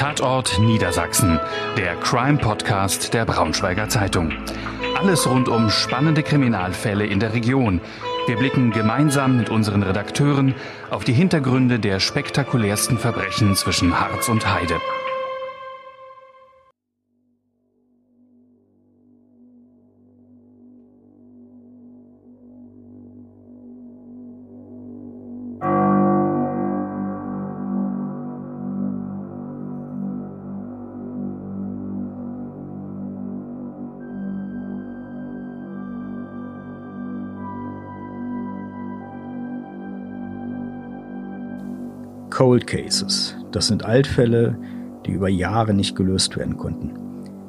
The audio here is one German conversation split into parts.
Tatort Niedersachsen, der Crime-Podcast der Braunschweiger Zeitung. Alles rund um spannende Kriminalfälle in der Region. Wir blicken gemeinsam mit unseren Redakteuren auf die Hintergründe der spektakulärsten Verbrechen zwischen Harz und Heide. Cold Cases. Das sind Altfälle, die über Jahre nicht gelöst werden konnten.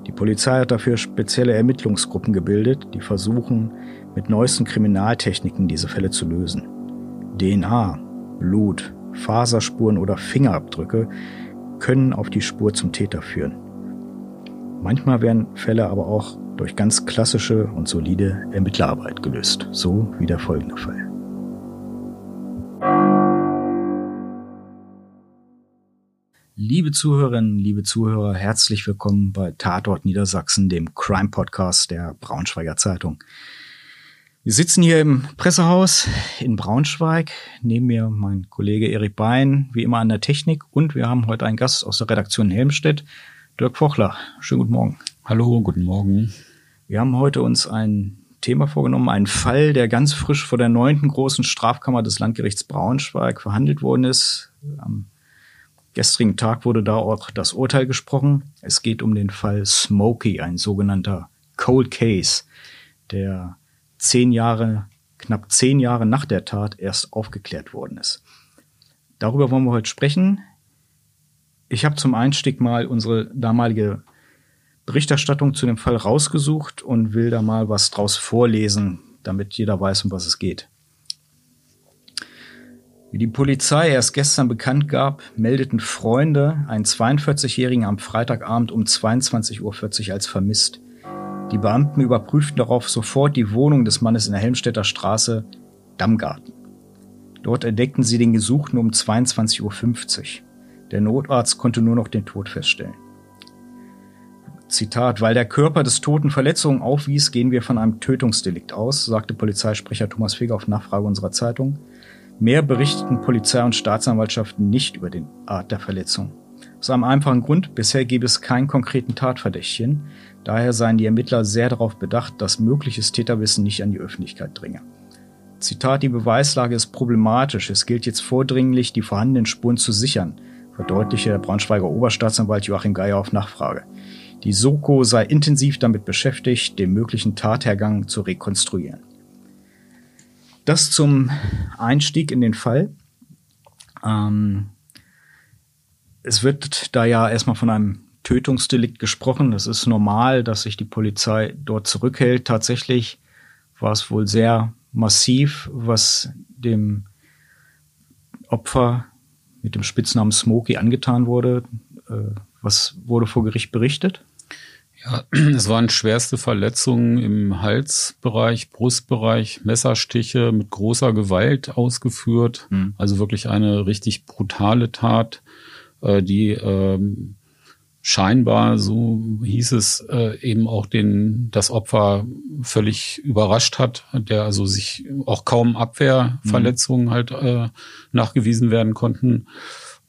Die Polizei hat dafür spezielle Ermittlungsgruppen gebildet, die versuchen, mit neuesten Kriminaltechniken diese Fälle zu lösen. DNA, Blut, Faserspuren oder Fingerabdrücke können auf die Spur zum Täter führen. Manchmal werden Fälle aber auch durch ganz klassische und solide Ermittlerarbeit gelöst, so wie der folgende Fall. Liebe Zuhörerinnen, liebe Zuhörer, herzlich willkommen bei Tatort Niedersachsen, dem Crime Podcast der Braunschweiger Zeitung. Wir sitzen hier im Pressehaus in Braunschweig. Neben mir mein Kollege Erik Bein, wie immer an der Technik. Und wir haben heute einen Gast aus der Redaktion Helmstedt, Dirk Fochler. Schönen guten Morgen. Hallo, guten Morgen. Wir haben heute uns ein Thema vorgenommen, einen Fall, der ganz frisch vor der neunten großen Strafkammer des Landgerichts Braunschweig verhandelt worden ist. Am gestrigen Tag wurde da auch das Urteil gesprochen. Es geht um den Fall Smokey, ein sogenannter Cold Case, der zehn Jahre, knapp zehn Jahre nach der Tat erst aufgeklärt worden ist. Darüber wollen wir heute sprechen. Ich habe zum Einstieg mal unsere damalige Berichterstattung zu dem Fall rausgesucht und will da mal was draus vorlesen, damit jeder weiß, um was es geht. Wie die Polizei erst gestern bekannt gab, meldeten Freunde einen 42-Jährigen am Freitagabend um 22.40 Uhr als vermisst. Die Beamten überprüften darauf sofort die Wohnung des Mannes in der Helmstädter Straße Dammgarten. Dort entdeckten sie den Gesuchten um 22.50 Uhr. Der Notarzt konnte nur noch den Tod feststellen. Zitat, weil der Körper des Toten Verletzungen aufwies, gehen wir von einem Tötungsdelikt aus, sagte Polizeisprecher Thomas Feger auf Nachfrage unserer Zeitung. Mehr berichteten Polizei und Staatsanwaltschaften nicht über den Art der Verletzung. Aus einem einfachen Grund, bisher gäbe es keinen konkreten Tatverdächtigen, daher seien die Ermittler sehr darauf bedacht, dass mögliches Täterwissen nicht an die Öffentlichkeit dringe. Zitat, die Beweislage ist problematisch, es gilt jetzt vordringlich, die vorhandenen Spuren zu sichern, verdeutlichte der Braunschweiger Oberstaatsanwalt Joachim Geier auf Nachfrage. Die Soko sei intensiv damit beschäftigt, den möglichen Tathergang zu rekonstruieren. Das zum Einstieg in den Fall. Ähm, es wird da ja erstmal von einem Tötungsdelikt gesprochen. Das ist normal, dass sich die Polizei dort zurückhält. Tatsächlich war es wohl sehr massiv, was dem Opfer mit dem Spitznamen Smokey angetan wurde. Äh, was wurde vor Gericht berichtet? Ja, es waren schwerste Verletzungen im Halsbereich, Brustbereich, Messerstiche mit großer Gewalt ausgeführt. Mhm. Also wirklich eine richtig brutale Tat, äh, die ähm, scheinbar, so hieß es, äh, eben auch den, das Opfer völlig überrascht hat, der also sich auch kaum Abwehrverletzungen mhm. halt äh, nachgewiesen werden konnten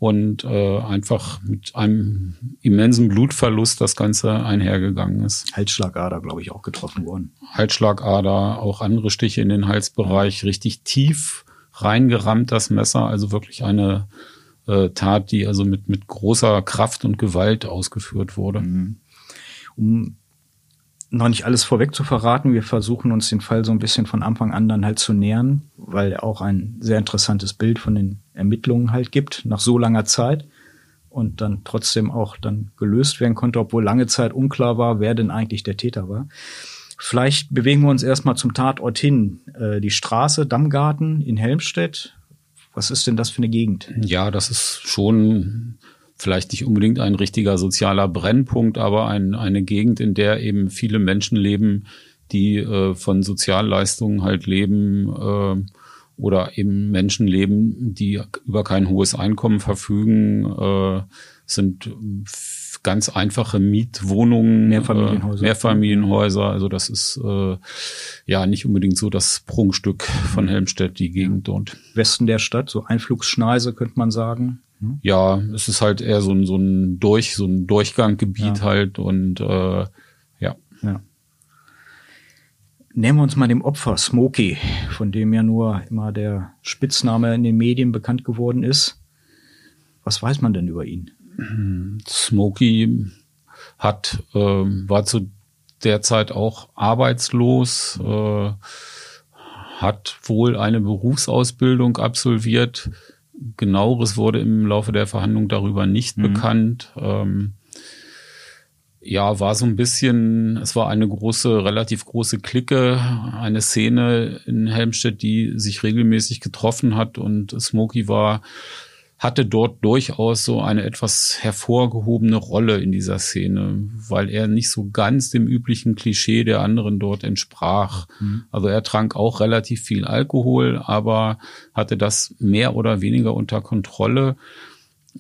und äh, einfach mit einem immensen Blutverlust das Ganze einhergegangen ist. Halsschlagader, glaube ich, auch getroffen worden. Halsschlagader, auch andere Stiche in den Halsbereich, richtig tief reingerammt das Messer, also wirklich eine äh, Tat, die also mit, mit großer Kraft und Gewalt ausgeführt wurde. Mhm. Um noch nicht alles vorweg zu verraten. Wir versuchen uns den Fall so ein bisschen von Anfang an dann halt zu nähern, weil er auch ein sehr interessantes Bild von den Ermittlungen halt gibt, nach so langer Zeit und dann trotzdem auch dann gelöst werden konnte, obwohl lange Zeit unklar war, wer denn eigentlich der Täter war. Vielleicht bewegen wir uns erstmal zum Tatort hin. Äh, die Straße Dammgarten in Helmstedt. Was ist denn das für eine Gegend? Ja, das ist schon vielleicht nicht unbedingt ein richtiger sozialer Brennpunkt, aber ein, eine Gegend, in der eben viele Menschen leben, die äh, von Sozialleistungen halt leben äh, oder eben Menschen leben, die über kein hohes Einkommen verfügen, äh, sind ganz einfache Mietwohnungen, Mehrfamilienhäuser. Äh, Mehrfamilienhäuser. Also das ist äh, ja nicht unbedingt so das Prunkstück von Helmstedt, die Gegend dort. Westen der Stadt, so Einflugsschneise könnte man sagen. Hm? Ja, es ist halt eher so ein, so ein Durch, so ein Durchganggebiet ja. halt und äh, ja. ja. Nehmen wir uns mal dem Opfer, Smokey, von dem ja nur immer der Spitzname in den Medien bekannt geworden ist. Was weiß man denn über ihn? Smokey hat, äh, war zu der Zeit auch arbeitslos, äh, hat wohl eine Berufsausbildung absolviert. Genaueres wurde im Laufe der Verhandlung darüber nicht mhm. bekannt. Ähm, ja, war so ein bisschen, es war eine große, relativ große Clique, eine Szene in Helmstedt, die sich regelmäßig getroffen hat und Smokey war, hatte dort durchaus so eine etwas hervorgehobene Rolle in dieser Szene, weil er nicht so ganz dem üblichen Klischee der anderen dort entsprach. Mhm. Also er trank auch relativ viel Alkohol, aber hatte das mehr oder weniger unter Kontrolle.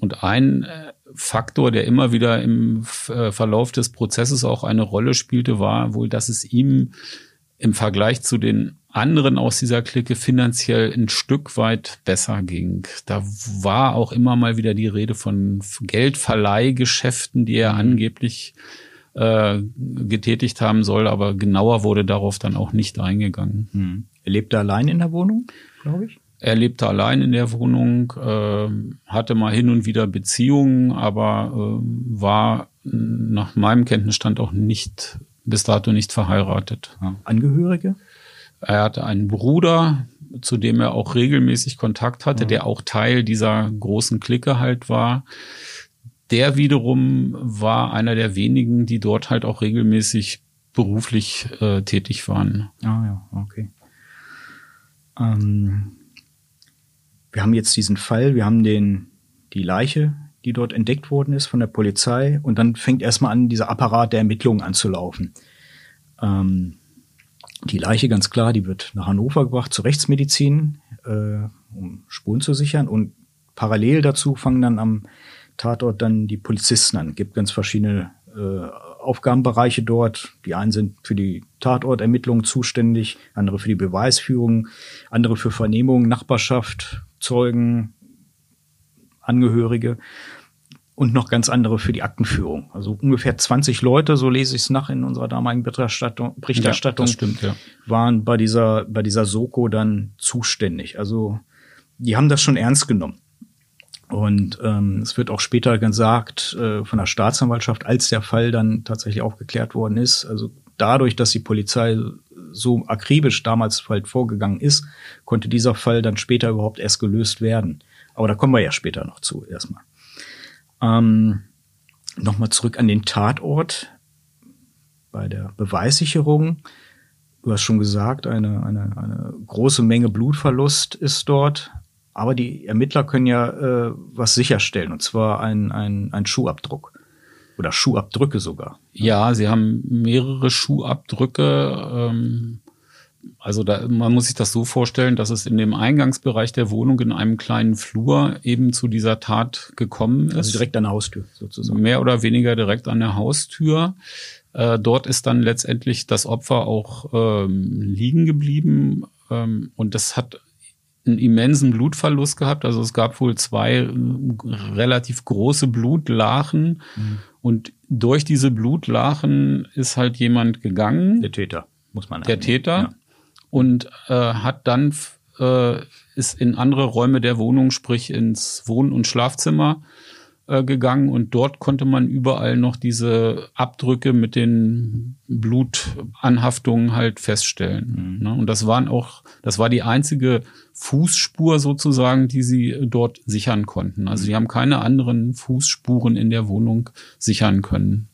Und ein äh, Faktor, der immer wieder im äh, Verlauf des Prozesses auch eine Rolle spielte, war wohl, dass es ihm im Vergleich zu den anderen aus dieser Clique finanziell ein Stück weit besser ging. Da war auch immer mal wieder die Rede von Geldverleihgeschäften, die er mhm. angeblich äh, getätigt haben soll, aber genauer wurde darauf dann auch nicht eingegangen. Mhm. Er lebte allein in der Wohnung, glaube ich? Er lebte allein in der Wohnung, äh, hatte mal hin und wieder Beziehungen, aber äh, war nach meinem Kenntnisstand auch nicht bis dato nicht verheiratet. Angehörige? Er hatte einen Bruder, zu dem er auch regelmäßig Kontakt hatte, ja. der auch Teil dieser großen Clique halt war. Der wiederum war einer der wenigen, die dort halt auch regelmäßig beruflich äh, tätig waren. Ah ja, okay. Ähm, wir haben jetzt diesen Fall, wir haben den, die Leiche, die dort entdeckt worden ist von der Polizei und dann fängt erstmal an, dieser Apparat der Ermittlungen anzulaufen. Ähm, die Leiche ganz klar, die wird nach Hannover gebracht zur Rechtsmedizin, äh, um Spuren zu sichern und parallel dazu fangen dann am Tatort dann die Polizisten an. Es gibt ganz verschiedene äh, Aufgabenbereiche dort. Die einen sind für die Tatortermittlung zuständig, andere für die Beweisführung, andere für Vernehmung, Nachbarschaft, Zeugen, Angehörige und noch ganz andere für die Aktenführung. Also ungefähr 20 Leute, so lese ich es nach in unserer damaligen Berichterstattung, Berichterstattung ja, stimmt, ja. waren bei dieser, bei dieser Soko dann zuständig. Also die haben das schon ernst genommen. Und ähm, es wird auch später gesagt äh, von der Staatsanwaltschaft, als der Fall dann tatsächlich aufgeklärt worden ist. Also dadurch, dass die Polizei so akribisch damals halt vorgegangen ist, konnte dieser Fall dann später überhaupt erst gelöst werden. Aber da kommen wir ja später noch zu erstmal. Ähm, Nochmal zurück an den Tatort bei der Beweissicherung. Du hast schon gesagt, eine, eine, eine große Menge Blutverlust ist dort. Aber die Ermittler können ja äh, was sicherstellen, und zwar ein, ein, ein Schuhabdruck. Oder Schuhabdrücke sogar. Ja, sie haben mehrere Schuhabdrücke. Ähm, also da, man muss sich das so vorstellen, dass es in dem Eingangsbereich der Wohnung in einem kleinen Flur eben zu dieser Tat gekommen ist. Also direkt an der Haustür sozusagen. Mehr oder weniger direkt an der Haustür. Äh, dort ist dann letztendlich das Opfer auch ähm, liegen geblieben ähm, und das hat einen immensen Blutverlust gehabt. Also es gab wohl zwei äh, relativ große Blutlachen mhm. und durch diese Blutlachen ist halt jemand gegangen. Der Täter, muss man Der Täter. Ja und äh, hat dann äh, ist in andere Räume der Wohnung, sprich ins Wohn- und Schlafzimmer äh, gegangen und dort konnte man überall noch diese Abdrücke mit den Blutanhaftungen halt feststellen. Mhm. Ne? Und das waren auch, das war die einzige Fußspur sozusagen, die sie dort sichern konnten. Also die haben keine anderen Fußspuren in der Wohnung sichern können.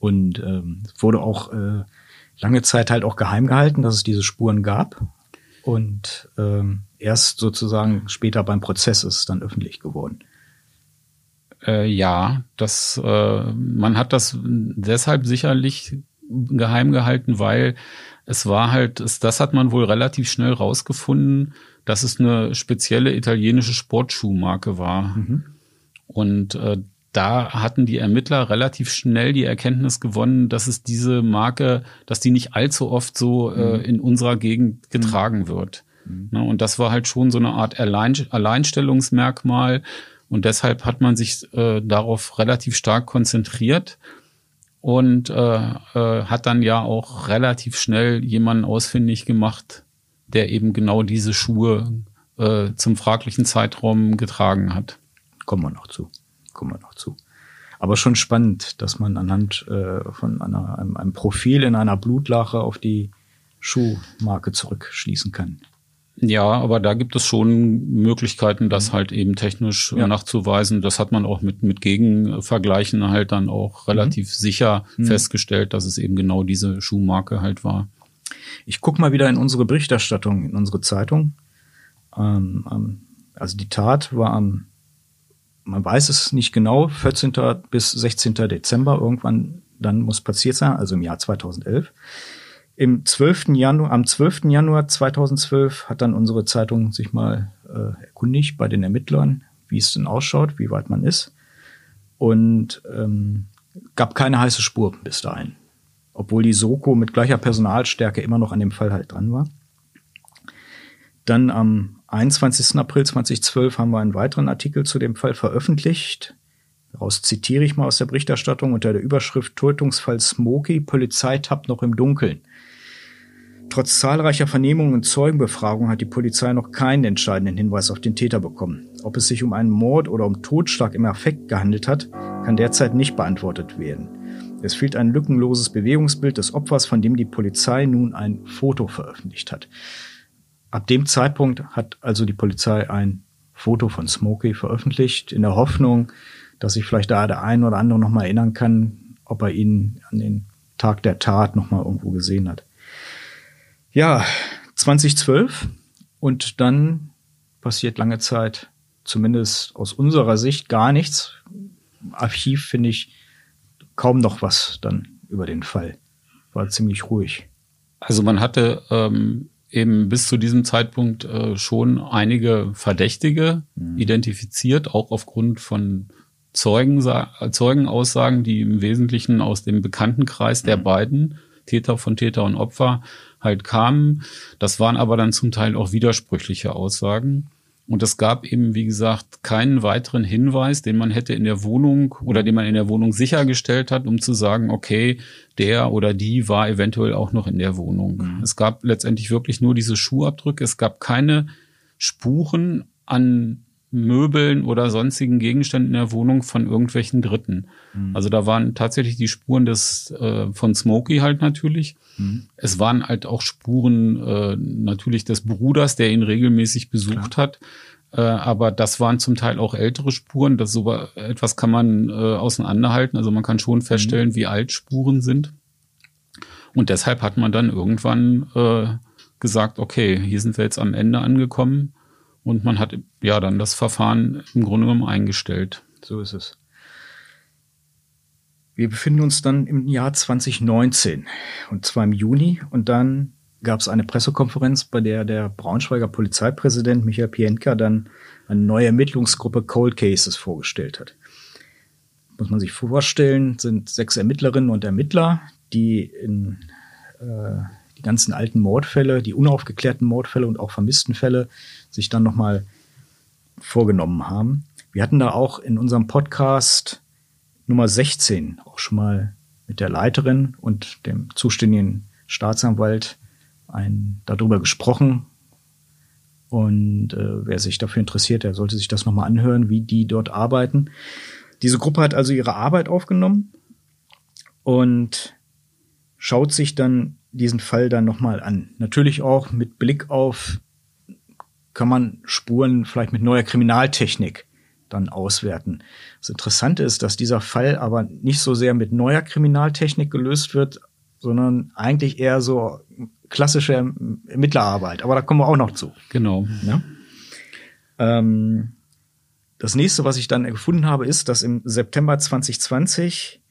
Und ähm, wurde auch äh, lange Zeit halt auch geheim gehalten, dass es diese Spuren gab. Und ähm, erst sozusagen später beim Prozess ist es dann öffentlich geworden. Äh, ja, das äh, man hat das deshalb sicherlich geheim gehalten, weil es war halt, es, das hat man wohl relativ schnell rausgefunden, dass es eine spezielle italienische Sportschuhmarke war. Mhm. Und äh, da hatten die Ermittler relativ schnell die Erkenntnis gewonnen, dass es diese Marke, dass die nicht allzu oft so äh, mhm. in unserer Gegend getragen wird. Mhm. Ne, und das war halt schon so eine Art Allein Alleinstellungsmerkmal. Und deshalb hat man sich äh, darauf relativ stark konzentriert und äh, äh, hat dann ja auch relativ schnell jemanden ausfindig gemacht, der eben genau diese Schuhe äh, zum fraglichen Zeitraum getragen hat. Kommen wir noch zu. Kommen wir noch zu. Aber schon spannend, dass man anhand äh, von einer, einem, einem Profil in einer Blutlache auf die Schuhmarke zurückschließen kann. Ja, aber da gibt es schon Möglichkeiten, das mhm. halt eben technisch ja. nachzuweisen. Das hat man auch mit, mit Gegenvergleichen halt dann auch relativ mhm. sicher mhm. festgestellt, dass es eben genau diese Schuhmarke halt war. Ich guck mal wieder in unsere Berichterstattung, in unsere Zeitung. Ähm, ähm, also die Tat war am, man weiß es nicht genau, 14. bis 16. Dezember irgendwann, dann muss passiert sein, also im Jahr 2011. Im 12. Januar, am 12. Januar 2012 hat dann unsere Zeitung sich mal äh, erkundigt bei den Ermittlern, wie es denn ausschaut, wie weit man ist. Und ähm, gab keine heiße Spur bis dahin obwohl die Soko mit gleicher Personalstärke immer noch an dem Fall halt dran war. Dann am 21. April 2012 haben wir einen weiteren Artikel zu dem Fall veröffentlicht. Daraus zitiere ich mal aus der Berichterstattung unter der Überschrift Tötungsfall Smokey, Polizei tappt noch im Dunkeln. Trotz zahlreicher Vernehmungen und Zeugenbefragungen hat die Polizei noch keinen entscheidenden Hinweis auf den Täter bekommen. Ob es sich um einen Mord oder um Totschlag im Affekt gehandelt hat, kann derzeit nicht beantwortet werden. Es fehlt ein lückenloses Bewegungsbild des Opfers, von dem die Polizei nun ein Foto veröffentlicht hat. Ab dem Zeitpunkt hat also die Polizei ein Foto von Smokey veröffentlicht, in der Hoffnung, dass sich vielleicht da der ein oder andere noch mal erinnern kann, ob er ihn an den Tag der Tat noch mal irgendwo gesehen hat. Ja, 2012 und dann passiert lange Zeit, zumindest aus unserer Sicht, gar nichts. Archiv finde ich kaum noch was dann über den Fall. War ziemlich ruhig. Also man hatte ähm, eben bis zu diesem Zeitpunkt äh, schon einige Verdächtige mhm. identifiziert, auch aufgrund von Zeugen, Zeugenaussagen, die im Wesentlichen aus dem Bekanntenkreis mhm. der beiden Täter von Täter und Opfer halt kamen. Das waren aber dann zum Teil auch widersprüchliche Aussagen. Und es gab eben, wie gesagt, keinen weiteren Hinweis, den man hätte in der Wohnung oder den man in der Wohnung sichergestellt hat, um zu sagen, okay, der oder die war eventuell auch noch in der Wohnung. Mhm. Es gab letztendlich wirklich nur diese Schuhabdrücke. Es gab keine Spuren an Möbeln oder sonstigen Gegenständen in der Wohnung von irgendwelchen Dritten. Mhm. Also da waren tatsächlich die Spuren des äh, von Smokey halt natürlich. Mhm. Es waren halt auch Spuren äh, natürlich des Bruders, der ihn regelmäßig besucht Klar. hat. Äh, aber das waren zum Teil auch ältere Spuren. Das so etwas kann man äh, auseinanderhalten. Also man kann schon feststellen, mhm. wie alt Spuren sind. Und deshalb hat man dann irgendwann äh, gesagt, okay, hier sind wir jetzt am Ende angekommen und man hat ja dann das Verfahren im Grunde genommen eingestellt. So ist es. Wir befinden uns dann im Jahr 2019 und zwar im Juni und dann gab es eine Pressekonferenz, bei der der Braunschweiger Polizeipräsident Michael Pientka dann eine neue Ermittlungsgruppe Cold Cases vorgestellt hat. Muss man sich vorstellen, sind sechs Ermittlerinnen und Ermittler, die in äh, die ganzen alten Mordfälle, die unaufgeklärten Mordfälle und auch vermissten Fälle sich dann nochmal vorgenommen haben. Wir hatten da auch in unserem Podcast Nummer 16 auch schon mal mit der Leiterin und dem zuständigen Staatsanwalt ein, darüber gesprochen. Und äh, wer sich dafür interessiert, der sollte sich das nochmal anhören, wie die dort arbeiten. Diese Gruppe hat also ihre Arbeit aufgenommen und schaut sich dann diesen Fall dann nochmal an. Natürlich auch mit Blick auf, kann man Spuren vielleicht mit neuer Kriminaltechnik dann auswerten. Das Interessante ist, dass dieser Fall aber nicht so sehr mit neuer Kriminaltechnik gelöst wird, sondern eigentlich eher so klassische Ermittlerarbeit. Aber da kommen wir auch noch zu. Genau. Ja? Ähm, das nächste, was ich dann gefunden habe, ist, dass im September 2020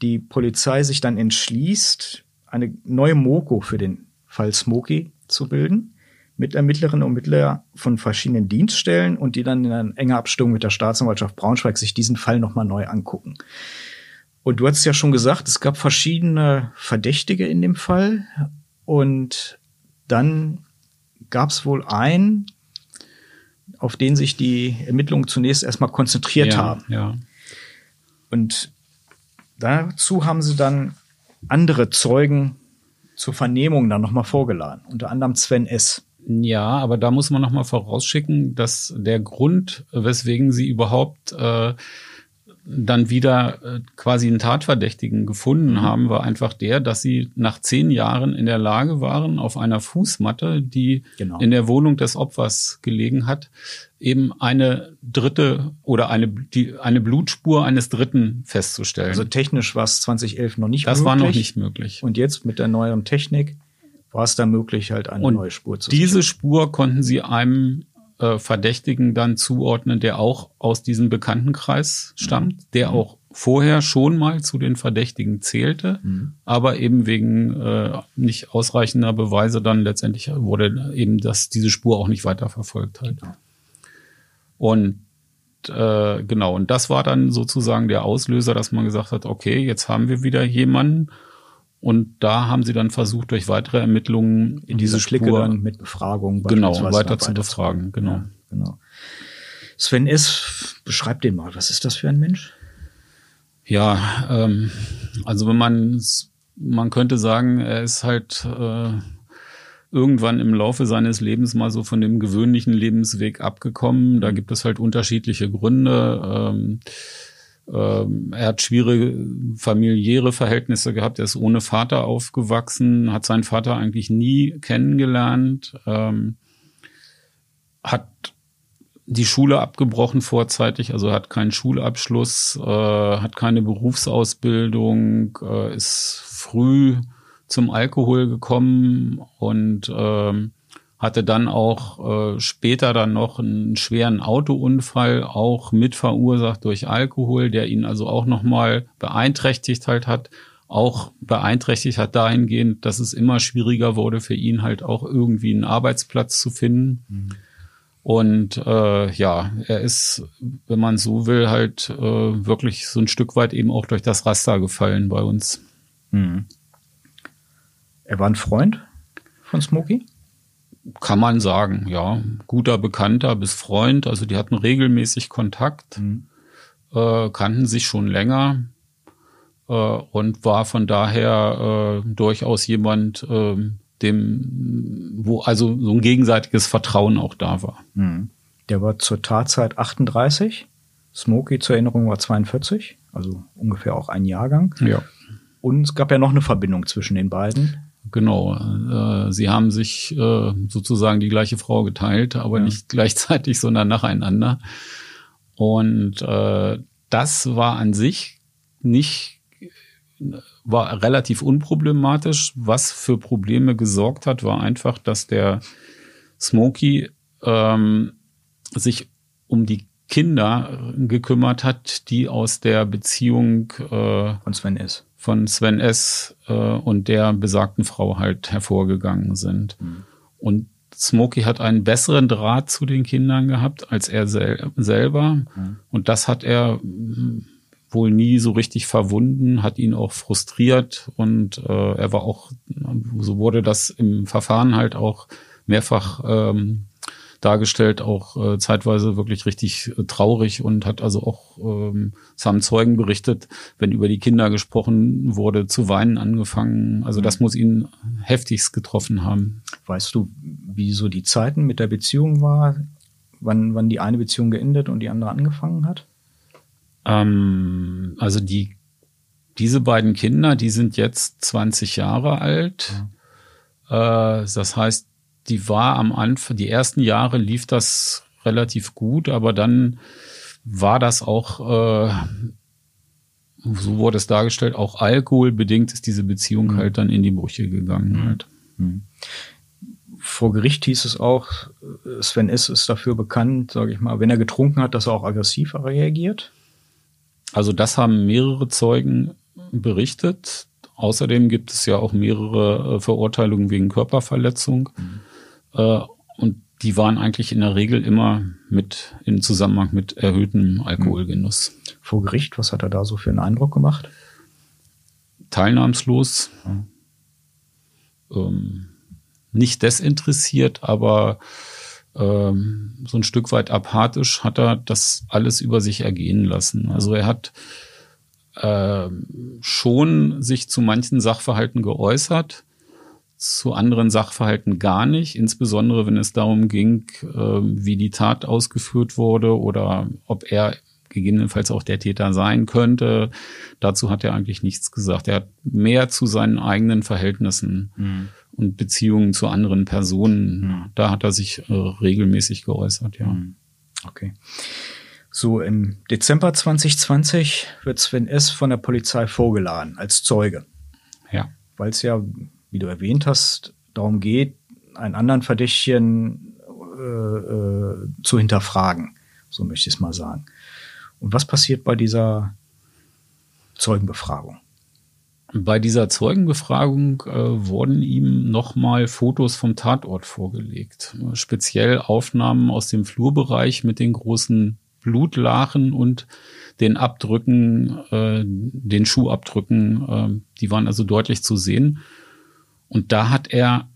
die Polizei sich dann entschließt, eine neue Moko für den Fall Smokey zu bilden. mit Ermittlerinnen und Mittler von verschiedenen Dienststellen und die dann in enger Abstimmung mit der Staatsanwaltschaft Braunschweig sich diesen Fall nochmal neu angucken. Und du hast ja schon gesagt, es gab verschiedene Verdächtige in dem Fall und dann gab es wohl einen, auf den sich die Ermittlungen zunächst erstmal konzentriert ja, haben. Ja. Und dazu haben sie dann andere Zeugen zur Vernehmung dann nochmal vorgeladen, unter anderem Sven S. Ja, aber da muss man nochmal vorausschicken, dass der Grund, weswegen sie überhaupt äh, dann wieder äh, quasi einen Tatverdächtigen gefunden mhm. haben, war einfach der, dass sie nach zehn Jahren in der Lage waren, auf einer Fußmatte, die genau. in der Wohnung des Opfers gelegen hat, eben eine dritte oder eine, die, eine Blutspur eines Dritten festzustellen. Also technisch war es 2011 noch nicht das möglich. Das war noch nicht möglich. Und jetzt mit der neueren Technik war es da möglich, halt eine Und neue Spur zu Diese Spur konnten sie einem äh, Verdächtigen dann zuordnen, der auch aus diesem Bekanntenkreis stammt, der mhm. auch vorher schon mal zu den Verdächtigen zählte, mhm. aber eben wegen äh, nicht ausreichender Beweise dann letztendlich wurde eben das, diese Spur auch nicht weiterverfolgt halt. Genau. Und äh, genau, und das war dann sozusagen der Auslöser, dass man gesagt hat, okay, jetzt haben wir wieder jemanden, und da haben sie dann versucht, durch weitere Ermittlungen in diese Spur mit Befragung genau weiter zu befragen. Genau. Ja, genau. Sven S. beschreibt den mal. Was ist das für ein Mensch? Ja, ähm, also wenn man man könnte sagen, er ist halt äh, irgendwann im Laufe seines Lebens mal so von dem gewöhnlichen Lebensweg abgekommen. Da gibt es halt unterschiedliche Gründe. Ähm, ähm, er hat schwierige familiäre Verhältnisse gehabt. Er ist ohne Vater aufgewachsen, hat seinen Vater eigentlich nie kennengelernt, ähm, hat die Schule abgebrochen vorzeitig, also hat keinen Schulabschluss, äh, hat keine Berufsausbildung, äh, ist früh zum Alkohol gekommen und ähm, hatte dann auch äh, später dann noch einen schweren Autounfall, auch mit verursacht durch Alkohol, der ihn also auch nochmal beeinträchtigt halt hat, auch beeinträchtigt hat dahingehend, dass es immer schwieriger wurde für ihn halt auch irgendwie einen Arbeitsplatz zu finden. Mhm. Und äh, ja, er ist, wenn man so will, halt äh, wirklich so ein Stück weit eben auch durch das Raster gefallen bei uns. Mhm. Er war ein Freund von Smokey? Kann man sagen, ja. Guter Bekannter bis Freund. Also die hatten regelmäßig Kontakt, mhm. äh, kannten sich schon länger äh, und war von daher äh, durchaus jemand, äh, dem, wo also so ein gegenseitiges Vertrauen auch da war. Mhm. Der war zur Tatzeit 38. Smokey zur Erinnerung war 42, also ungefähr auch ein Jahrgang. Ja. Und es gab ja noch eine Verbindung zwischen den beiden. Genau. Äh, sie haben sich äh, sozusagen die gleiche Frau geteilt, aber ja. nicht gleichzeitig, sondern nacheinander. Und äh, das war an sich nicht, war relativ unproblematisch. Was für Probleme gesorgt hat, war einfach, dass der Smokey ähm, sich um die Kinder gekümmert hat, die aus der Beziehung äh, von Sven S von Sven S. Äh, und der besagten Frau halt hervorgegangen sind. Mhm. Und Smokey hat einen besseren Draht zu den Kindern gehabt als er sel selber. Mhm. Und das hat er hm, wohl nie so richtig verwunden, hat ihn auch frustriert und äh, er war auch, so wurde das im Verfahren halt auch mehrfach ähm, dargestellt, auch äh, zeitweise wirklich richtig äh, traurig und hat also auch, ähm, es haben Zeugen berichtet, wenn über die Kinder gesprochen wurde, zu weinen angefangen. Also das mhm. muss ihn heftigst getroffen haben. Weißt du, wie so die Zeiten mit der Beziehung war, wann, wann die eine Beziehung geendet und die andere angefangen hat? Ähm, also die, diese beiden Kinder, die sind jetzt 20 Jahre alt. Ja. Äh, das heißt, die war am Anfang, die ersten Jahre lief das relativ gut, aber dann war das auch, äh, so wurde es dargestellt, auch alkoholbedingt ist diese Beziehung mhm. halt dann in die Brüche gegangen mhm. halt. Mhm. Vor Gericht hieß es auch, Sven S. ist dafür bekannt, sage ich mal, wenn er getrunken hat, dass er auch aggressiv reagiert. Also das haben mehrere Zeugen berichtet. Außerdem gibt es ja auch mehrere äh, Verurteilungen wegen Körperverletzung. Mhm. Äh, die waren eigentlich in der Regel immer mit im Zusammenhang mit erhöhtem Alkoholgenuss. Vor Gericht, was hat er da so für einen Eindruck gemacht? Teilnahmslos, ähm, nicht desinteressiert, aber ähm, so ein Stück weit apathisch hat er das alles über sich ergehen lassen. Also er hat äh, schon sich zu manchen Sachverhalten geäußert, zu anderen Sachverhalten gar nicht, insbesondere wenn es darum ging, äh, wie die Tat ausgeführt wurde oder ob er gegebenenfalls auch der Täter sein könnte. Dazu hat er eigentlich nichts gesagt. Er hat mehr zu seinen eigenen Verhältnissen mhm. und Beziehungen zu anderen Personen. Mhm. Da hat er sich äh, regelmäßig geäußert, ja. Mhm. Okay. So im Dezember 2020 wird Sven S. von der Polizei vorgeladen als Zeuge. Ja. Weil es ja, wie du erwähnt hast, darum geht, einen anderen Verdächtigen äh, äh, zu hinterfragen. So möchte ich es mal sagen. Und was passiert bei dieser Zeugenbefragung? Bei dieser Zeugenbefragung äh, wurden ihm nochmal Fotos vom Tatort vorgelegt. Speziell Aufnahmen aus dem Flurbereich mit den großen Blutlachen und den Abdrücken, äh, den Schuhabdrücken, äh, die waren also deutlich zu sehen. Und da hat er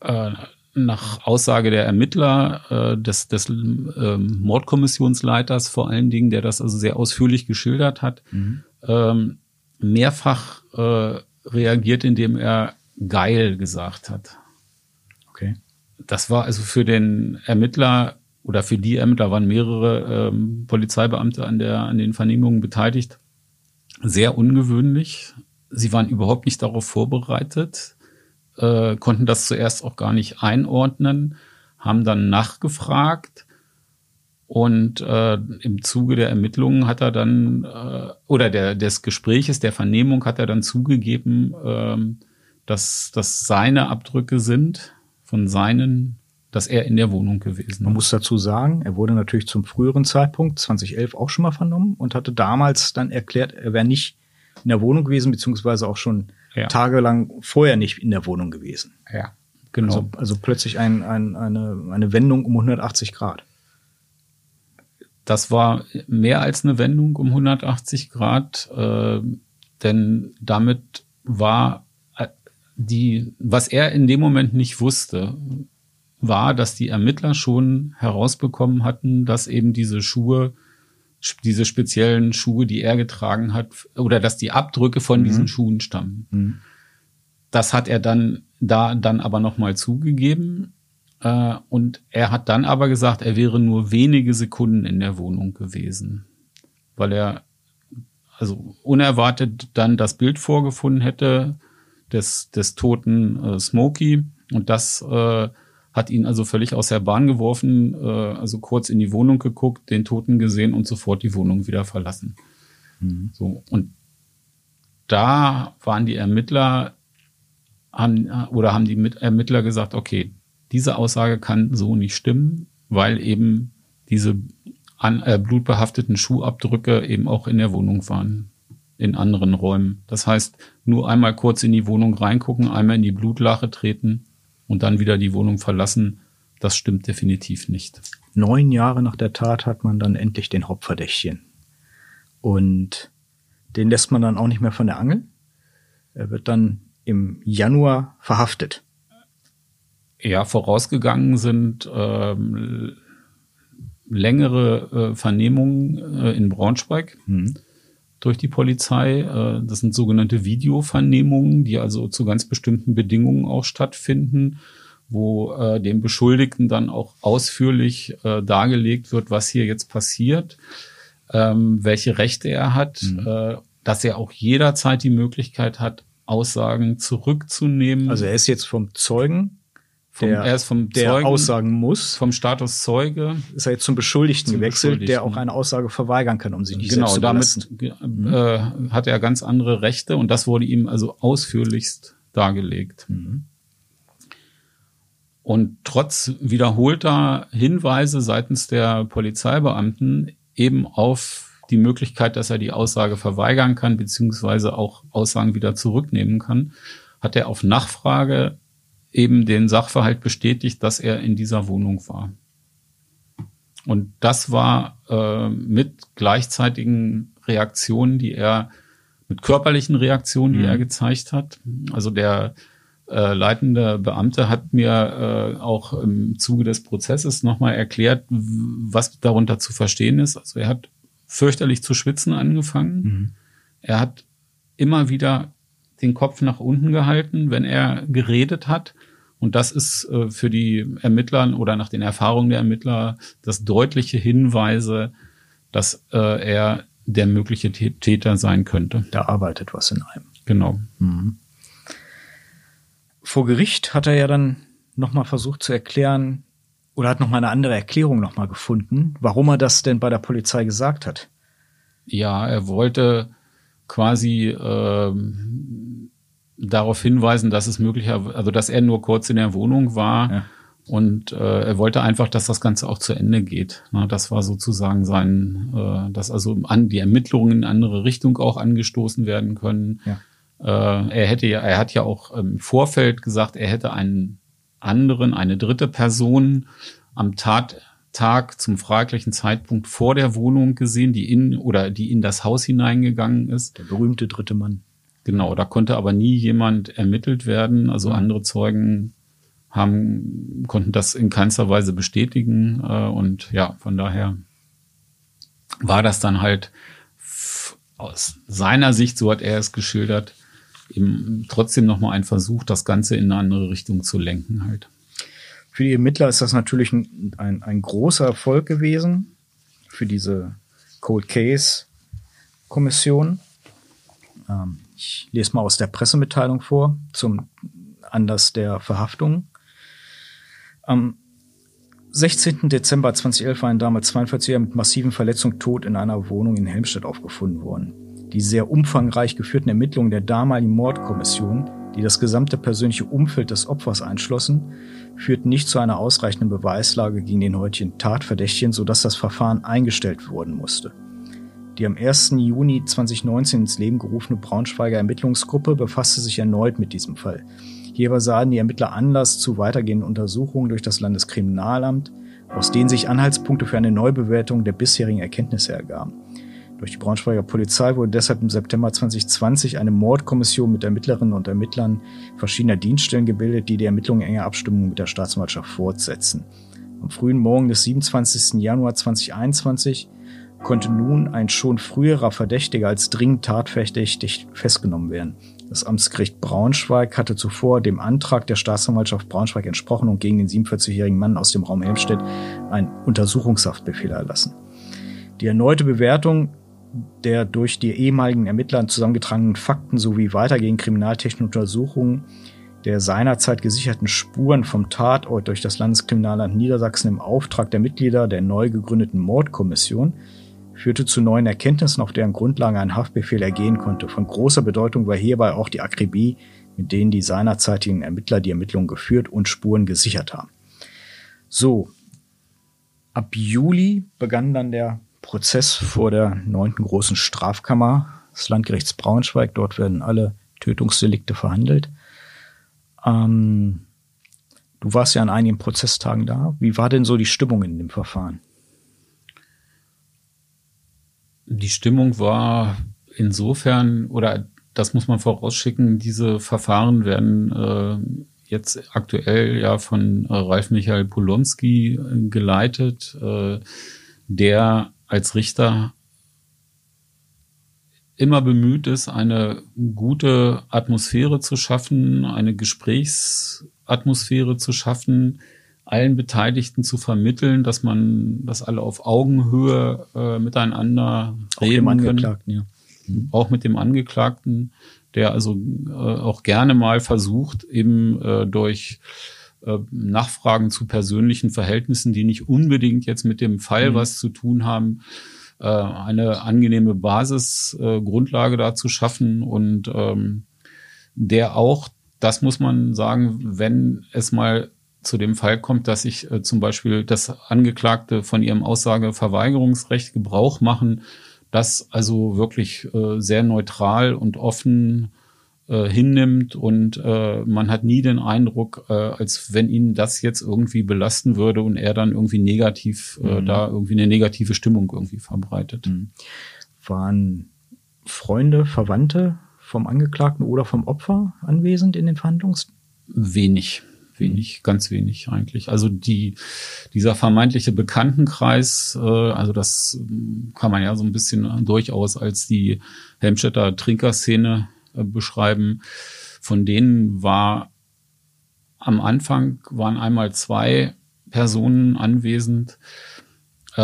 äh, nach Aussage der Ermittler, äh, des, des äh, Mordkommissionsleiters vor allen Dingen, der das also sehr ausführlich geschildert hat, mhm. ähm, mehrfach äh, reagiert, indem er geil gesagt hat. Okay. Das war also für den Ermittler oder für die Ermittler waren mehrere ähm, Polizeibeamte an, der, an den Vernehmungen beteiligt. Sehr ungewöhnlich. Sie waren überhaupt nicht darauf vorbereitet, äh, konnten das zuerst auch gar nicht einordnen, haben dann nachgefragt und äh, im Zuge der Ermittlungen hat er dann äh, oder der des Gespräches der Vernehmung hat er dann zugegeben, äh, dass das seine Abdrücke sind von seinen dass er in der Wohnung gewesen Man muss dazu sagen, er wurde natürlich zum früheren Zeitpunkt, 2011, auch schon mal vernommen und hatte damals dann erklärt, er wäre nicht in der Wohnung gewesen, beziehungsweise auch schon ja. tagelang vorher nicht in der Wohnung gewesen. Ja, genau. Also, also plötzlich ein, ein, eine, eine Wendung um 180 Grad. Das war mehr als eine Wendung um 180 Grad, äh, denn damit war äh, die, was er in dem Moment nicht wusste, war, dass die Ermittler schon herausbekommen hatten, dass eben diese Schuhe, diese speziellen Schuhe, die er getragen hat, oder dass die Abdrücke von mhm. diesen Schuhen stammen. Mhm. Das hat er dann da dann aber nochmal zugegeben. Äh, und er hat dann aber gesagt, er wäre nur wenige Sekunden in der Wohnung gewesen, weil er also unerwartet dann das Bild vorgefunden hätte des, des toten äh, Smokey und das äh, hat ihn also völlig aus der Bahn geworfen, äh, also kurz in die Wohnung geguckt, den Toten gesehen und sofort die Wohnung wieder verlassen. Mhm. So und da waren die Ermittler haben, oder haben die Ermittler gesagt, okay, diese Aussage kann so nicht stimmen, weil eben diese an, äh, blutbehafteten Schuhabdrücke eben auch in der Wohnung waren, in anderen Räumen. Das heißt, nur einmal kurz in die Wohnung reingucken, einmal in die Blutlache treten und dann wieder die Wohnung verlassen, das stimmt definitiv nicht. Neun Jahre nach der Tat hat man dann endlich den Hauptverdächtigen. Und den lässt man dann auch nicht mehr von der Angel. Er wird dann im Januar verhaftet. Ja, vorausgegangen sind ähm, längere äh, Vernehmungen äh, in Braunschweig. Mhm durch die Polizei. Äh, das sind sogenannte Videovernehmungen, die also zu ganz bestimmten Bedingungen auch stattfinden, wo äh, dem Beschuldigten dann auch ausführlich äh, dargelegt wird, was hier jetzt passiert, ähm, welche Rechte er hat, mhm. dass er auch jederzeit die Möglichkeit hat, Aussagen zurückzunehmen. Also er ist jetzt vom Zeugen vom, der, er ist vom der Zeugen, aussagen muss. Vom Status Zeuge. Ist er jetzt zum Beschuldigten zum gewechselt, Beschuldigten. der auch eine Aussage verweigern kann, um sie nicht genau, selbst zu Genau, damit äh, hat er ganz andere Rechte und das wurde ihm also ausführlichst dargelegt. Mhm. Und trotz wiederholter Hinweise seitens der Polizeibeamten eben auf die Möglichkeit, dass er die Aussage verweigern kann, beziehungsweise auch Aussagen wieder zurücknehmen kann, hat er auf Nachfrage eben den Sachverhalt bestätigt, dass er in dieser Wohnung war. Und das war äh, mit gleichzeitigen Reaktionen, die er, mit körperlichen Reaktionen, die mhm. er gezeigt hat. Also der äh, leitende Beamte hat mir äh, auch im Zuge des Prozesses nochmal erklärt, was darunter zu verstehen ist. Also er hat fürchterlich zu schwitzen angefangen. Mhm. Er hat immer wieder den Kopf nach unten gehalten, wenn er geredet hat. Und das ist äh, für die Ermittler oder nach den Erfahrungen der Ermittler das deutliche Hinweise, dass äh, er der mögliche Täter sein könnte. Da arbeitet was in einem. Genau. Mhm. Vor Gericht hat er ja dann nochmal versucht zu erklären oder hat nochmal eine andere Erklärung nochmal gefunden, warum er das denn bei der Polizei gesagt hat. Ja, er wollte quasi ähm, darauf hinweisen, dass es möglicherweise, also dass er nur kurz in der Wohnung war ja. und äh, er wollte einfach, dass das Ganze auch zu Ende geht. Na, das war sozusagen sein, äh, dass also an die Ermittlungen in andere Richtung auch angestoßen werden können. Ja. Äh, er hätte ja, er hat ja auch im Vorfeld gesagt, er hätte einen anderen, eine dritte Person am Tattag zum fraglichen Zeitpunkt vor der Wohnung gesehen, die in oder die in das Haus hineingegangen ist. Der berühmte dritte Mann. Genau, da konnte aber nie jemand ermittelt werden. Also mhm. andere Zeugen haben, konnten das in keinster Weise bestätigen. Äh, und ja, von daher war das dann halt aus seiner Sicht, so hat er es geschildert, eben trotzdem nochmal ein Versuch, das Ganze in eine andere Richtung zu lenken halt. Für die Ermittler ist das natürlich ein, ein, ein großer Erfolg gewesen, für diese Cold Case Kommission. Ähm, ich lese mal aus der Pressemitteilung vor zum Anlass der Verhaftung. Am 16. Dezember 2011 war ein damals 42er mit massiven Verletzungen tot in einer Wohnung in Helmstedt aufgefunden worden. Die sehr umfangreich geführten Ermittlungen der damaligen Mordkommission, die das gesamte persönliche Umfeld des Opfers einschlossen, führten nicht zu einer ausreichenden Beweislage gegen den heutigen Tatverdächtigen, sodass das Verfahren eingestellt worden musste. Die am 1. Juni 2019 ins Leben gerufene Braunschweiger Ermittlungsgruppe befasste sich erneut mit diesem Fall. Hierbei sahen die Ermittler Anlass zu weitergehenden Untersuchungen durch das Landeskriminalamt, aus denen sich Anhaltspunkte für eine Neubewertung der bisherigen Erkenntnisse ergaben. Durch die Braunschweiger Polizei wurde deshalb im September 2020 eine Mordkommission mit Ermittlerinnen und Ermittlern verschiedener Dienststellen gebildet, die die Ermittlungen in enger Abstimmung mit der Staatsanwaltschaft fortsetzen. Am frühen Morgen des 27. Januar 2021 konnte nun ein schon früherer Verdächtiger als dringend tatverdächtig festgenommen werden. Das Amtsgericht Braunschweig hatte zuvor dem Antrag der Staatsanwaltschaft Braunschweig entsprochen und gegen den 47-jährigen Mann aus dem Raum Helmstedt einen Untersuchungshaftbefehl erlassen. Die erneute Bewertung der durch die ehemaligen Ermittler zusammengetragenen Fakten sowie weitergehenden kriminaltechnischen Untersuchungen der seinerzeit gesicherten Spuren vom Tatort durch das Landeskriminalamt Niedersachsen im Auftrag der Mitglieder der neu gegründeten Mordkommission führte zu neuen Erkenntnissen, auf deren Grundlage ein Haftbefehl ergehen konnte. Von großer Bedeutung war hierbei auch die Akribie, mit denen die seinerzeitigen Ermittler die Ermittlungen geführt und Spuren gesichert haben. So, ab Juli begann dann der Prozess vor der neunten großen Strafkammer des Landgerichts Braunschweig. Dort werden alle Tötungsdelikte verhandelt. Ähm, du warst ja an einigen Prozesstagen da. Wie war denn so die Stimmung in dem Verfahren? Die Stimmung war insofern, oder das muss man vorausschicken, diese Verfahren werden äh, jetzt aktuell ja von äh, Ralf Michael Polonski äh, geleitet, äh, der als Richter immer bemüht ist, eine gute Atmosphäre zu schaffen, eine Gesprächsatmosphäre zu schaffen, allen Beteiligten zu vermitteln, dass man, dass alle auf Augenhöhe äh, miteinander auch reden Angeklagten, Ja. Auch mit dem Angeklagten, der also äh, auch gerne mal versucht, eben äh, durch äh, Nachfragen zu persönlichen Verhältnissen, die nicht unbedingt jetzt mit dem Fall mhm. was zu tun haben, äh, eine angenehme Basisgrundlage äh, da zu schaffen und ähm, der auch, das muss man sagen, wenn es mal zu dem Fall kommt, dass sich äh, zum Beispiel das Angeklagte von ihrem Aussageverweigerungsrecht Gebrauch machen, das also wirklich äh, sehr neutral und offen äh, hinnimmt und äh, man hat nie den Eindruck, äh, als wenn ihn das jetzt irgendwie belasten würde und er dann irgendwie negativ äh, mhm. da irgendwie eine negative Stimmung irgendwie verbreitet. Mhm. Waren Freunde, Verwandte vom Angeklagten oder vom Opfer anwesend in den Verhandlungs? Wenig wenig, ganz wenig eigentlich. Also die, dieser vermeintliche Bekanntenkreis, äh, also das kann man ja so ein bisschen durchaus als die Helmstädter Trinkerszene äh, beschreiben. Von denen war am Anfang waren einmal zwei Personen anwesend. Äh,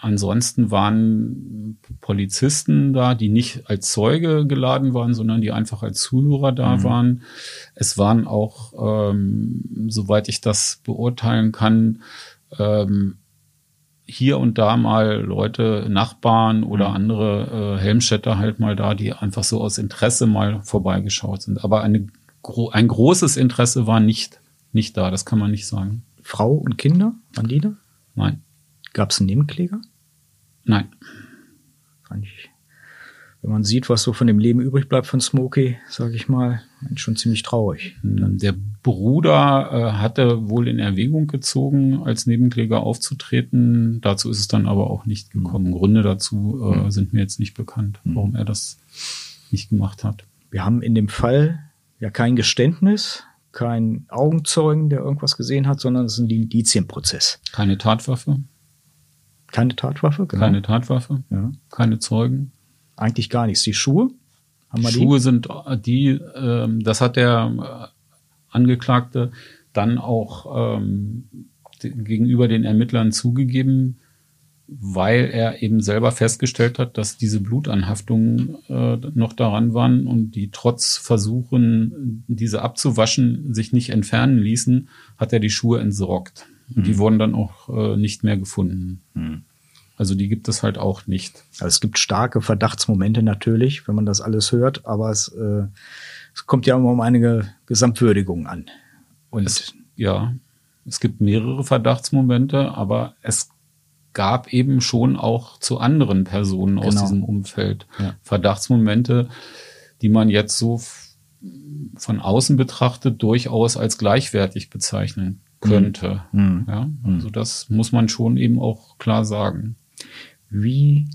ansonsten waren Polizisten da, die nicht als Zeuge geladen waren, sondern die einfach als Zuhörer da mhm. waren. Es waren auch, ähm, soweit ich das beurteilen kann, ähm, hier und da mal Leute, Nachbarn oder mhm. andere äh, Helmstädter halt mal da, die einfach so aus Interesse mal vorbeigeschaut sind. Aber eine, ein großes Interesse war nicht, nicht da, das kann man nicht sagen. Frau und Kinder, waren die da? Nein. Gab es einen Nebenkläger? Nein. Fand ich, wenn man sieht, was so von dem Leben übrig bleibt von Smokey, sage ich mal, schon ziemlich traurig. Der Bruder äh, hatte wohl in Erwägung gezogen, als Nebenkläger aufzutreten. Dazu ist es dann aber auch nicht gekommen. Mhm. Gründe dazu äh, mhm. sind mir jetzt nicht bekannt, hm. warum er das nicht gemacht hat. Wir haben in dem Fall ja kein Geständnis, kein Augenzeugen, der irgendwas gesehen hat, sondern es ist ein Indizienprozess. Keine Tatwaffe. Keine Tatwaffe, genau. Keine Tatwaffe, ja. keine Zeugen. Eigentlich gar nichts. Die Schuhe? Haben wir Schuhe die? sind die, ähm, das hat der äh, Angeklagte dann auch ähm, gegenüber den Ermittlern zugegeben, weil er eben selber festgestellt hat, dass diese Blutanhaftungen äh, noch daran waren und die trotz Versuchen, diese abzuwaschen, sich nicht entfernen ließen, hat er die Schuhe entsorgt. Und die mhm. wurden dann auch äh, nicht mehr gefunden. Mhm. Also die gibt es halt auch nicht. Also es gibt starke Verdachtsmomente natürlich, wenn man das alles hört, aber es, äh, es kommt ja immer um einige Gesamtwürdigungen an. Und es, ja, es gibt mehrere Verdachtsmomente, aber es gab eben schon auch zu anderen Personen aus genau. diesem Umfeld ja. Verdachtsmomente, die man jetzt so von außen betrachtet durchaus als gleichwertig bezeichnen könnte. Mhm. Ja, also das muss man schon eben auch klar sagen. Wie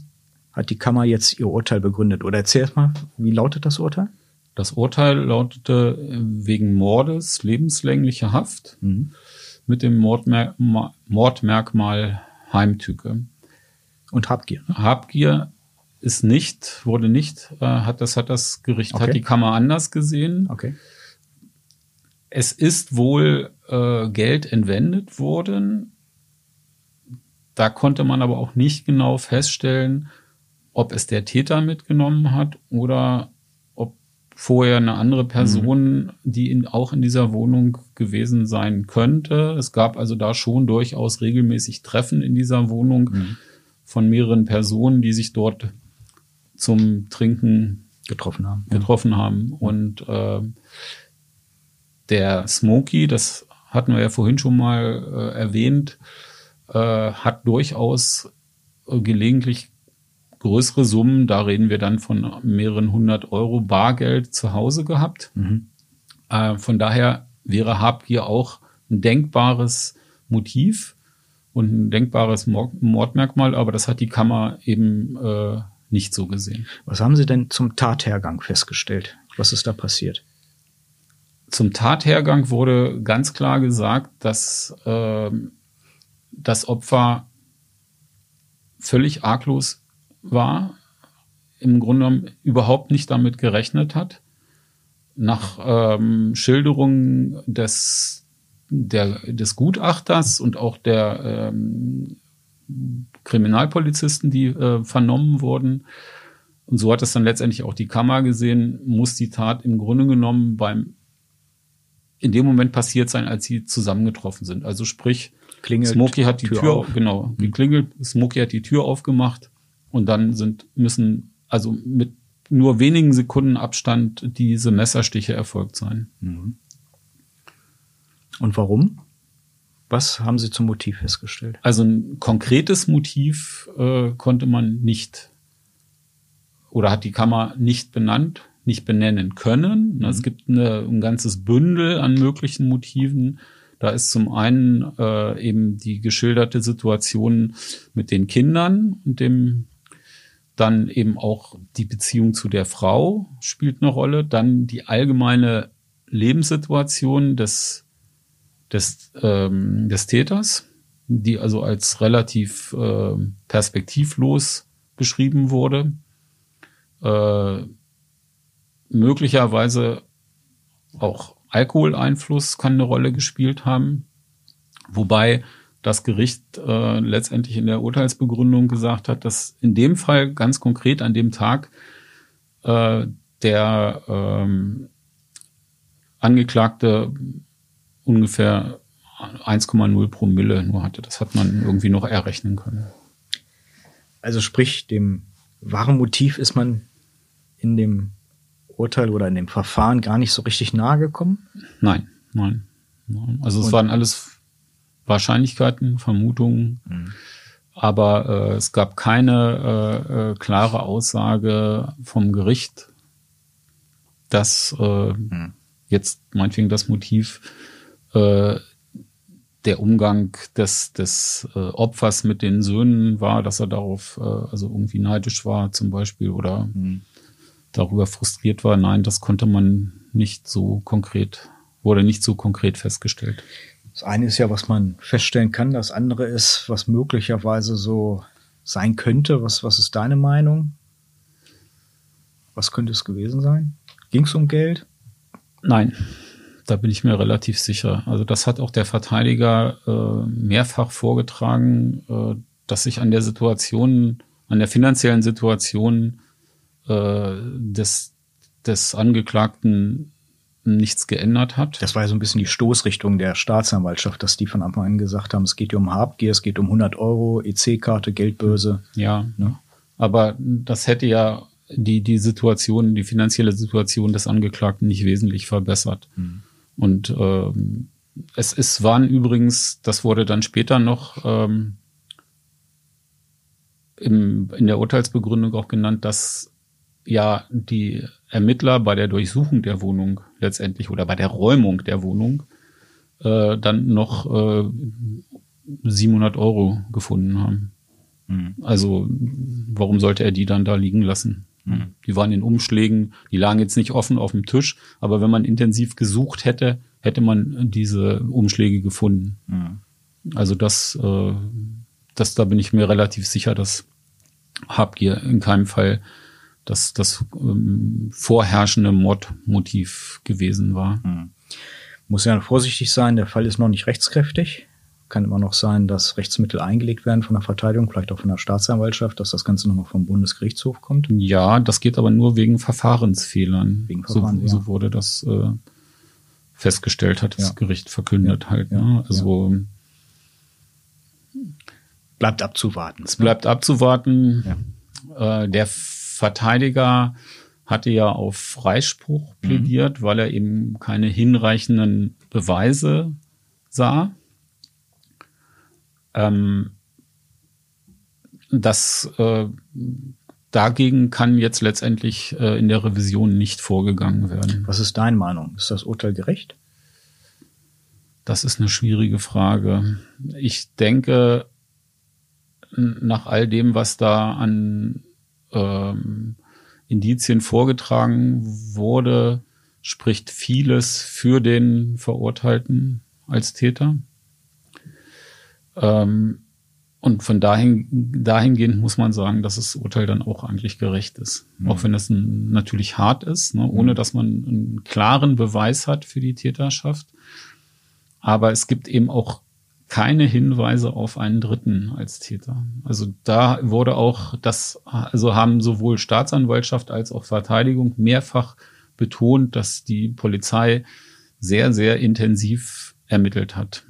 hat die Kammer jetzt ihr Urteil begründet? Oder erzähl mal, wie lautet das Urteil? Das Urteil lautete äh, wegen Mordes lebenslängliche Haft mhm. mit dem Mordmer Mordmerkmal Heimtücke. Und Habgier. Habgier ist nicht, wurde nicht, äh, hat das hat das Gericht, okay. hat die Kammer anders gesehen. Okay. Es ist wohl äh, Geld entwendet worden. Da konnte man aber auch nicht genau feststellen, ob es der Täter mitgenommen hat oder ob vorher eine andere Person, mhm. die in, auch in dieser Wohnung gewesen sein könnte. Es gab also da schon durchaus regelmäßig Treffen in dieser Wohnung mhm. von mehreren Personen, die sich dort zum Trinken getroffen haben. Getroffen ja. haben. Und äh, der Smokey, das hatten wir ja vorhin schon mal äh, erwähnt, äh, hat durchaus gelegentlich größere Summen, da reden wir dann von mehreren hundert Euro Bargeld zu Hause gehabt. Mhm. Äh, von daher wäre Habgier auch ein denkbares Motiv und ein denkbares Mordmerkmal, aber das hat die Kammer eben äh, nicht so gesehen. Was haben Sie denn zum Tathergang festgestellt? Was ist da passiert? Zum Tathergang wurde ganz klar gesagt, dass äh, das Opfer völlig arglos war, im Grunde genommen überhaupt nicht damit gerechnet hat. Nach ähm, Schilderungen des, der, des Gutachters und auch der ähm, Kriminalpolizisten, die äh, vernommen wurden, und so hat es dann letztendlich auch die Kammer gesehen, muss die Tat im Grunde genommen beim in dem Moment passiert sein, als sie zusammengetroffen sind. Also sprich, Klingelt, Smokey hat die Tür, Tür auf. genau, mhm. geklingelt, Smokey hat die Tür aufgemacht und dann sind, müssen, also mit nur wenigen Sekunden Abstand diese Messerstiche erfolgt sein. Mhm. Und warum? Was haben Sie zum Motiv festgestellt? Also ein konkretes Motiv äh, konnte man nicht oder hat die Kammer nicht benannt nicht benennen können. Mhm. Es gibt eine, ein ganzes Bündel an möglichen Motiven. Da ist zum einen äh, eben die geschilderte Situation mit den Kindern und dem dann eben auch die Beziehung zu der Frau spielt eine Rolle. Dann die allgemeine Lebenssituation des, des, ähm, des Täters, die also als relativ äh, perspektivlos beschrieben wurde. Äh, möglicherweise auch Alkoholeinfluss kann eine Rolle gespielt haben, wobei das Gericht äh, letztendlich in der Urteilsbegründung gesagt hat, dass in dem Fall ganz konkret an dem Tag äh, der ähm, Angeklagte ungefähr 1,0 Promille nur hatte. Das hat man irgendwie noch errechnen können. Also sprich, dem wahren Motiv ist man in dem Urteil oder in dem Verfahren gar nicht so richtig nahe gekommen? Nein, nein. nein. Also es Und waren alles Wahrscheinlichkeiten, Vermutungen, mhm. aber äh, es gab keine äh, äh, klare Aussage vom Gericht, dass äh, mhm. jetzt meinetwegen das Motiv äh, der Umgang des, des äh, Opfers mit den Söhnen war, dass er darauf äh, also irgendwie neidisch war zum Beispiel oder mhm darüber frustriert war. Nein, das konnte man nicht so konkret, wurde nicht so konkret festgestellt. Das eine ist ja, was man feststellen kann. Das andere ist, was möglicherweise so sein könnte. Was, was ist deine Meinung? Was könnte es gewesen sein? Ging es um Geld? Nein, da bin ich mir relativ sicher. Also das hat auch der Verteidiger äh, mehrfach vorgetragen, äh, dass sich an der Situation, an der finanziellen Situation äh, des, des Angeklagten nichts geändert hat. Das war ja so ein bisschen die Stoßrichtung der Staatsanwaltschaft, dass die von Anfang an gesagt haben, es geht hier um Habgier, es geht um 100 Euro, EC-Karte, Geldbörse. Ja, ne? aber das hätte ja die, die Situation, die finanzielle Situation des Angeklagten nicht wesentlich verbessert. Mhm. Und ähm, es, es waren übrigens, das wurde dann später noch ähm, im, in der Urteilsbegründung auch genannt, dass ja die Ermittler bei der Durchsuchung der Wohnung letztendlich oder bei der Räumung der Wohnung äh, dann noch äh, 700 Euro gefunden haben. Mhm. Also warum sollte er die dann da liegen lassen? Mhm. Die waren in Umschlägen, die lagen jetzt nicht offen auf dem Tisch, aber wenn man intensiv gesucht hätte, hätte man diese Umschläge gefunden. Mhm. Also das, äh, das, da bin ich mir relativ sicher, dass Habgier in keinem Fall das, das ähm, vorherrschende Mordmotiv gewesen war. Hm. Muss ja vorsichtig sein, der Fall ist noch nicht rechtskräftig. Kann immer noch sein, dass Rechtsmittel eingelegt werden von der Verteidigung, vielleicht auch von der Staatsanwaltschaft, dass das Ganze nochmal vom Bundesgerichtshof kommt. Ja, das geht aber nur wegen Verfahrensfehlern. Wegen Verfahren, so, ja. so wurde das äh, festgestellt, hat das ja. Gericht verkündet ja. halt. Ne? Also bleibt abzuwarten. Es bleibt abzuwarten. Äh, der Verteidiger hatte ja auf Freispruch mhm. plädiert, mhm. weil er eben keine hinreichenden Beweise sah. Ähm, das äh, dagegen kann jetzt letztendlich äh, in der Revision nicht vorgegangen werden. Was ist deine Meinung? Ist das Urteil gerecht? Das ist eine schwierige Frage. Ich denke, nach all dem, was da an ähm, Indizien vorgetragen wurde, spricht vieles für den Verurteilten als Täter. Ähm, und von dahin, dahingehend muss man sagen, dass das Urteil dann auch eigentlich gerecht ist. Mhm. Auch wenn es natürlich hart ist, ne, ohne mhm. dass man einen klaren Beweis hat für die Täterschaft. Aber es gibt eben auch keine Hinweise auf einen Dritten als Täter. Also da wurde auch das, also haben sowohl Staatsanwaltschaft als auch Verteidigung mehrfach betont, dass die Polizei sehr, sehr intensiv ermittelt hat.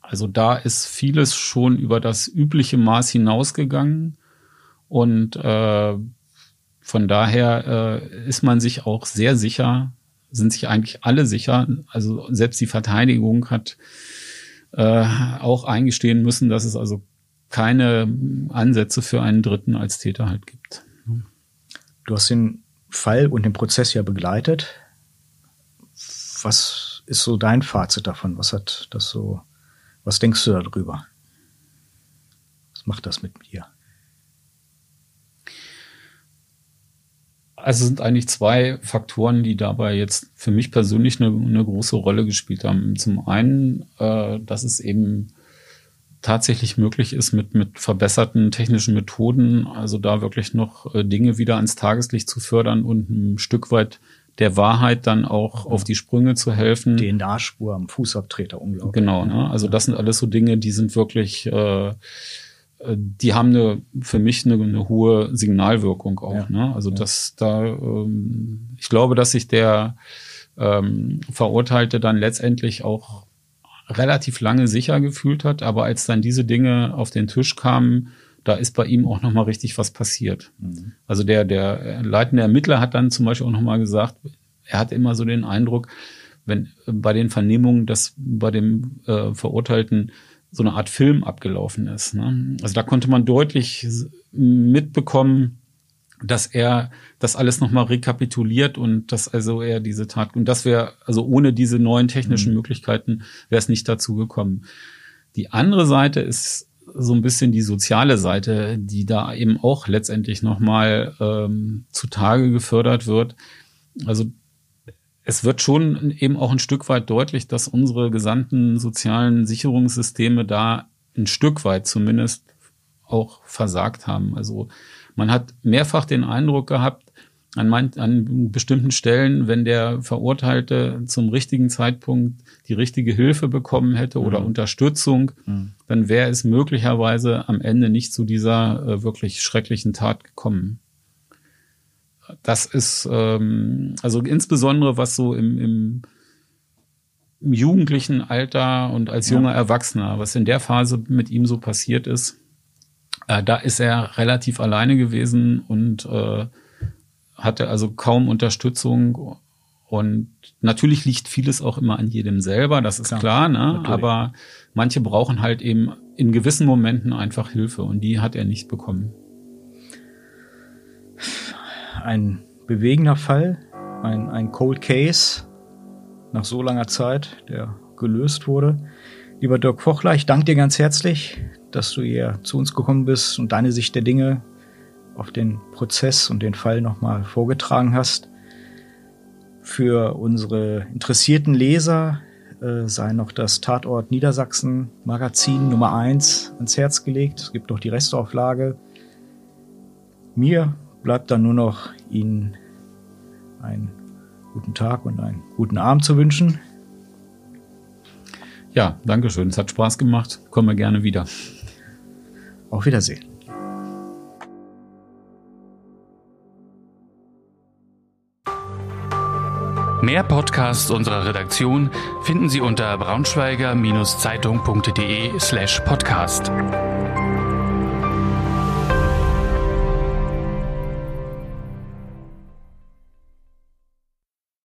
Also da ist vieles schon über das übliche Maß hinausgegangen und äh, von daher äh, ist man sich auch sehr sicher, sind sich eigentlich alle sicher, also selbst die Verteidigung hat äh, auch eingestehen müssen, dass es also keine Ansätze für einen Dritten als Täter halt gibt. Du hast den Fall und den Prozess ja begleitet. Was ist so dein Fazit davon? Was hat das so, was denkst du darüber? Was macht das mit dir? Also sind eigentlich zwei Faktoren, die dabei jetzt für mich persönlich eine, eine große Rolle gespielt haben. Zum einen, äh, dass es eben tatsächlich möglich ist, mit, mit verbesserten technischen Methoden, also da wirklich noch äh, Dinge wieder ans Tageslicht zu fördern und ein Stück weit der Wahrheit dann auch auf die Sprünge zu helfen. DNA-Spur am Fußabtreter, unglaublich. Genau, ne? also das sind alles so Dinge, die sind wirklich, äh, die haben eine, für mich eine, eine hohe Signalwirkung auch. Ja. Ne? Also ja. das da, ähm, ich glaube, dass sich der ähm, Verurteilte dann letztendlich auch relativ lange sicher gefühlt hat, aber als dann diese Dinge auf den Tisch kamen, da ist bei ihm auch noch mal richtig was passiert. Mhm. Also der der leitende Ermittler hat dann zum Beispiel auch noch mal gesagt, er hatte immer so den Eindruck, wenn bei den Vernehmungen, dass bei dem äh, Verurteilten so eine Art Film abgelaufen ist. Ne? Also da konnte man deutlich mitbekommen, dass er das alles nochmal rekapituliert und dass also er diese Tat und das wäre also ohne diese neuen technischen mhm. Möglichkeiten wäre es nicht dazu gekommen. Die andere Seite ist so ein bisschen die soziale Seite, die da eben auch letztendlich nochmal ähm, zutage gefördert wird. Also es wird schon eben auch ein Stück weit deutlich, dass unsere gesamten sozialen Sicherungssysteme da ein Stück weit zumindest auch versagt haben. Also man hat mehrfach den Eindruck gehabt, an, mein, an bestimmten Stellen, wenn der Verurteilte zum richtigen Zeitpunkt die richtige Hilfe bekommen hätte mhm. oder Unterstützung, mhm. dann wäre es möglicherweise am Ende nicht zu dieser äh, wirklich schrecklichen Tat gekommen. Das ist ähm, also insbesondere was so im, im, im jugendlichen Alter und als junger ja. Erwachsener, was in der Phase mit ihm so passiert ist, äh, da ist er relativ alleine gewesen und äh, hatte also kaum Unterstützung. Und natürlich liegt vieles auch immer an jedem selber, das ist klar, klar ne? aber manche brauchen halt eben in gewissen Momenten einfach Hilfe und die hat er nicht bekommen. Ein bewegender Fall, ein, ein Cold Case nach so langer Zeit, der gelöst wurde. Lieber Dirk Fochler, ich danke dir ganz herzlich, dass du hier zu uns gekommen bist und deine Sicht der Dinge auf den Prozess und den Fall nochmal vorgetragen hast. Für unsere interessierten Leser äh, sei noch das Tatort Niedersachsen Magazin Nummer eins ans Herz gelegt. Es gibt noch die Restauflage. Mir bleibt dann nur noch Ihnen einen guten Tag und einen guten Abend zu wünschen. Ja, danke schön. Es hat Spaß gemacht. Kommen wir gerne wieder. Auf Wiedersehen. Mehr Podcasts unserer Redaktion finden Sie unter braunschweiger-zeitung.de slash podcast.